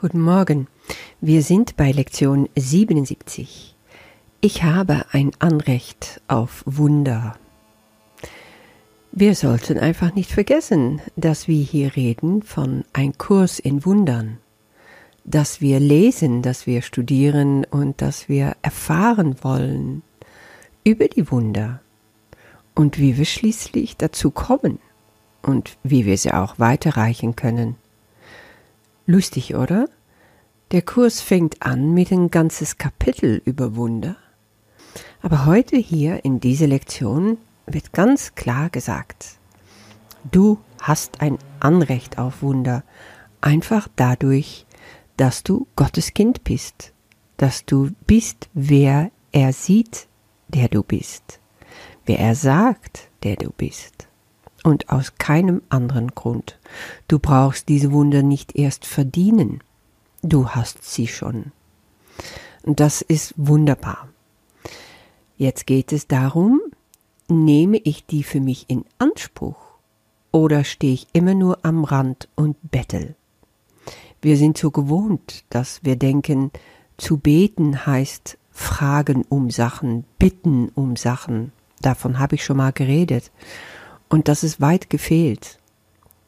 Guten Morgen. Wir sind bei Lektion 77. Ich habe ein Anrecht auf Wunder. Wir sollten einfach nicht vergessen, dass wir hier reden von ein Kurs in Wundern, dass wir lesen, dass wir studieren und dass wir erfahren wollen über die Wunder und wie wir schließlich dazu kommen und wie wir sie auch weiterreichen können. Lustig, oder? Der Kurs fängt an mit ein ganzes Kapitel über Wunder. Aber heute hier in dieser Lektion wird ganz klar gesagt, du hast ein Anrecht auf Wunder, einfach dadurch, dass du Gottes Kind bist, dass du bist, wer er sieht, der du bist, wer er sagt, der du bist und aus keinem anderen Grund. Du brauchst diese Wunder nicht erst verdienen, du hast sie schon. Und das ist wunderbar. Jetzt geht es darum, nehme ich die für mich in Anspruch oder stehe ich immer nur am Rand und bettel? Wir sind so gewohnt, dass wir denken, zu beten heißt fragen um Sachen, bitten um Sachen. Davon habe ich schon mal geredet. Und das ist weit gefehlt.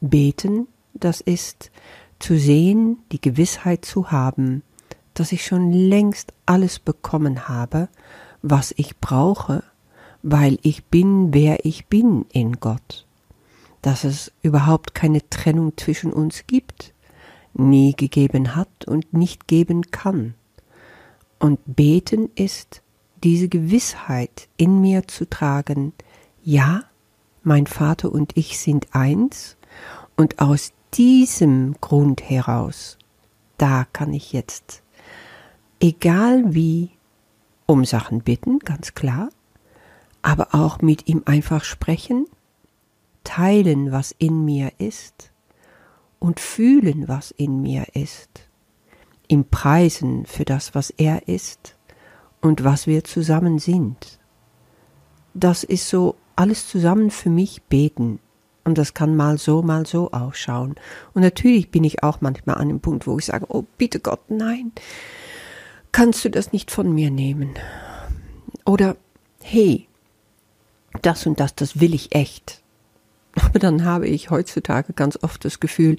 Beten, das ist zu sehen, die Gewissheit zu haben, dass ich schon längst alles bekommen habe, was ich brauche, weil ich bin, wer ich bin in Gott. Dass es überhaupt keine Trennung zwischen uns gibt, nie gegeben hat und nicht geben kann. Und beten ist, diese Gewissheit in mir zu tragen, ja, mein Vater und ich sind eins, und aus diesem Grund heraus, da kann ich jetzt, egal wie, um Sachen bitten, ganz klar, aber auch mit ihm einfach sprechen, teilen, was in mir ist und fühlen, was in mir ist, ihm preisen für das, was er ist und was wir zusammen sind. Das ist so alles zusammen für mich beten, und das kann mal so, mal so ausschauen. Und natürlich bin ich auch manchmal an dem Punkt, wo ich sage, oh bitte Gott, nein, kannst du das nicht von mir nehmen? Oder, hey, das und das, das will ich echt. Aber dann habe ich heutzutage ganz oft das Gefühl,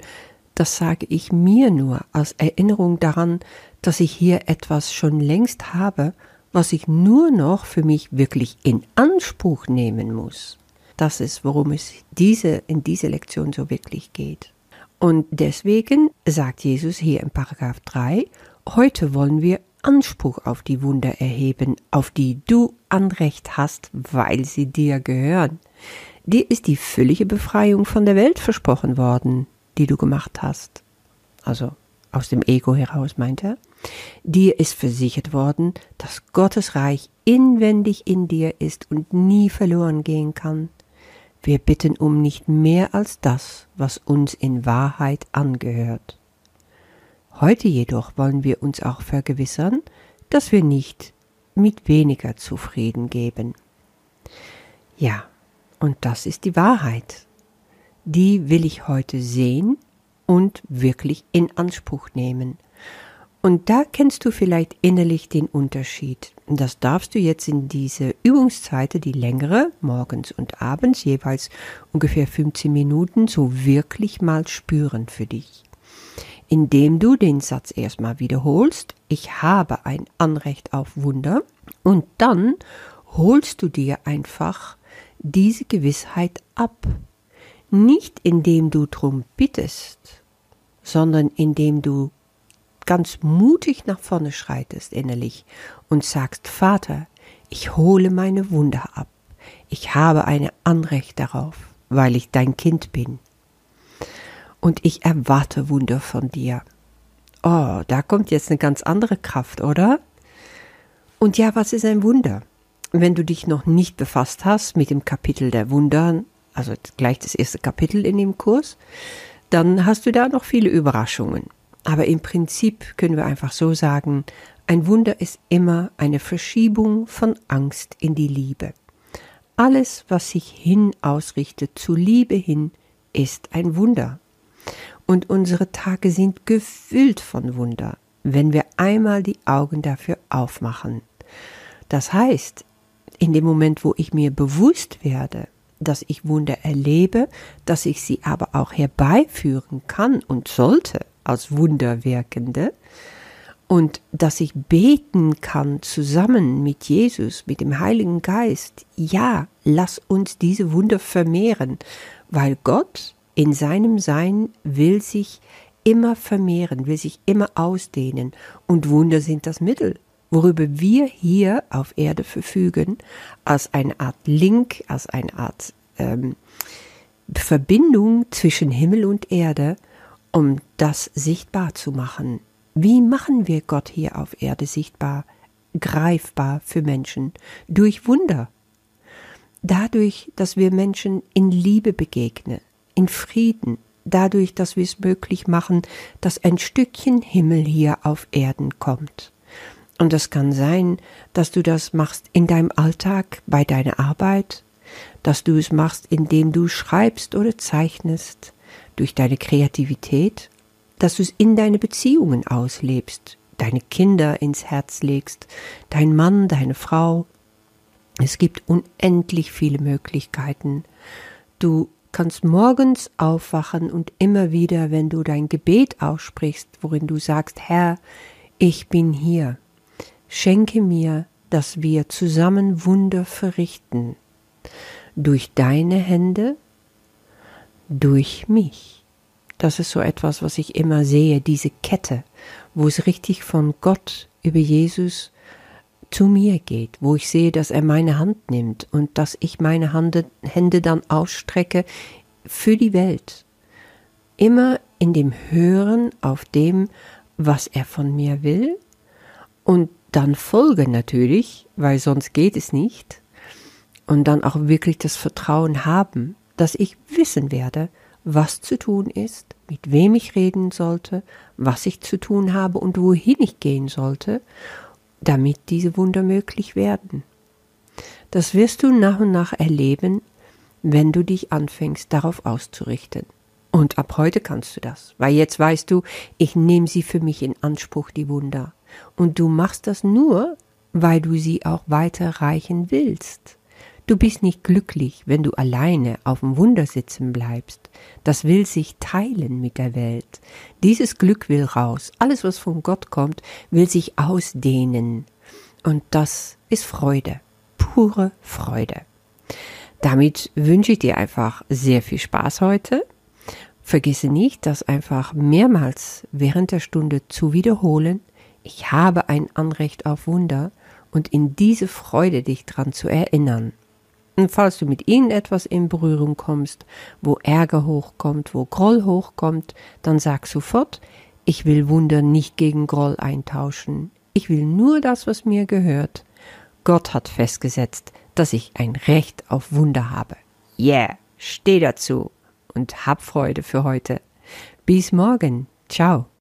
das sage ich mir nur als Erinnerung daran, dass ich hier etwas schon längst habe, was ich nur noch für mich wirklich in Anspruch nehmen muss. Das ist, worum es diese, in dieser Lektion so wirklich geht. Und deswegen sagt Jesus hier in Paragraph 3, heute wollen wir Anspruch auf die Wunder erheben, auf die du Anrecht hast, weil sie dir gehören. Dir ist die völlige Befreiung von der Welt versprochen worden, die du gemacht hast. Also aus dem Ego heraus meint er. Dir ist versichert worden, dass Gottes Reich inwendig in dir ist und nie verloren gehen kann. Wir bitten um nicht mehr als das, was uns in Wahrheit angehört. Heute jedoch wollen wir uns auch vergewissern, dass wir nicht mit weniger zufrieden geben. Ja, und das ist die Wahrheit. Die will ich heute sehen und wirklich in Anspruch nehmen. Und da kennst du vielleicht innerlich den Unterschied. Das darfst du jetzt in diese Übungszeiten, die längere, morgens und abends, jeweils ungefähr 15 Minuten, so wirklich mal spüren für dich. Indem du den Satz erstmal wiederholst, ich habe ein Anrecht auf Wunder, und dann holst du dir einfach diese Gewissheit ab. Nicht indem du drum bittest, sondern indem du ganz mutig nach vorne schreitest innerlich und sagst, Vater, ich hole meine Wunder ab. Ich habe ein Anrecht darauf, weil ich dein Kind bin. Und ich erwarte Wunder von dir. Oh, da kommt jetzt eine ganz andere Kraft, oder? Und ja, was ist ein Wunder? Wenn du dich noch nicht befasst hast mit dem Kapitel der Wunder, also gleich das erste Kapitel in dem Kurs, dann hast du da noch viele Überraschungen. Aber im Prinzip können wir einfach so sagen, ein Wunder ist immer eine Verschiebung von Angst in die Liebe. Alles, was sich hin ausrichtet, zu Liebe hin, ist ein Wunder. und unsere Tage sind gefüllt von Wunder, wenn wir einmal die Augen dafür aufmachen. Das heißt, in dem Moment, wo ich mir bewusst werde, dass ich Wunder erlebe, dass ich sie aber auch herbeiführen kann und sollte als Wunderwirkende, und dass ich beten kann zusammen mit Jesus, mit dem Heiligen Geist. Ja, lass uns diese Wunder vermehren, weil Gott in seinem Sein will sich immer vermehren, will sich immer ausdehnen und Wunder sind das Mittel, worüber wir hier auf Erde verfügen, als eine Art Link, als eine Art ähm, Verbindung zwischen Himmel und Erde, um das sichtbar zu machen. Wie machen wir Gott hier auf Erde sichtbar, greifbar für Menschen? Durch Wunder. Dadurch, dass wir Menschen in Liebe begegnen, in Frieden, dadurch, dass wir es möglich machen, dass ein Stückchen Himmel hier auf Erden kommt. Und es kann sein, dass du das machst in deinem Alltag, bei deiner Arbeit, dass du es machst, indem du schreibst oder zeichnest, durch deine Kreativität dass du es in deine Beziehungen auslebst, deine Kinder ins Herz legst, dein Mann, deine Frau. Es gibt unendlich viele Möglichkeiten. Du kannst morgens aufwachen und immer wieder, wenn du dein Gebet aussprichst, worin du sagst, Herr, ich bin hier, schenke mir, dass wir zusammen Wunder verrichten, durch deine Hände, durch mich. Das ist so etwas, was ich immer sehe, diese Kette, wo es richtig von Gott über Jesus zu mir geht, wo ich sehe, dass er meine Hand nimmt und dass ich meine Hände, Hände dann ausstrecke für die Welt. Immer in dem Hören auf dem, was er von mir will und dann folge natürlich, weil sonst geht es nicht und dann auch wirklich das Vertrauen haben, dass ich wissen werde, was zu tun ist, mit wem ich reden sollte, was ich zu tun habe und wohin ich gehen sollte, damit diese Wunder möglich werden. Das wirst du nach und nach erleben, wenn du dich anfängst darauf auszurichten. Und ab heute kannst du das, weil jetzt weißt du, ich nehme sie für mich in Anspruch, die Wunder. Und du machst das nur, weil du sie auch weiterreichen willst. Du bist nicht glücklich, wenn du alleine auf dem Wunder sitzen bleibst. Das will sich teilen mit der Welt. Dieses Glück will raus. Alles, was von Gott kommt, will sich ausdehnen. Und das ist Freude. Pure Freude. Damit wünsche ich dir einfach sehr viel Spaß heute. Vergisse nicht, das einfach mehrmals während der Stunde zu wiederholen. Ich habe ein Anrecht auf Wunder und in diese Freude dich dran zu erinnern. Und falls du mit irgendetwas in Berührung kommst, wo Ärger hochkommt, wo Groll hochkommt, dann sag sofort, ich will Wunder nicht gegen Groll eintauschen. Ich will nur das, was mir gehört. Gott hat festgesetzt, dass ich ein Recht auf Wunder habe. Yeah, steh dazu und hab Freude für heute. Bis morgen. Ciao.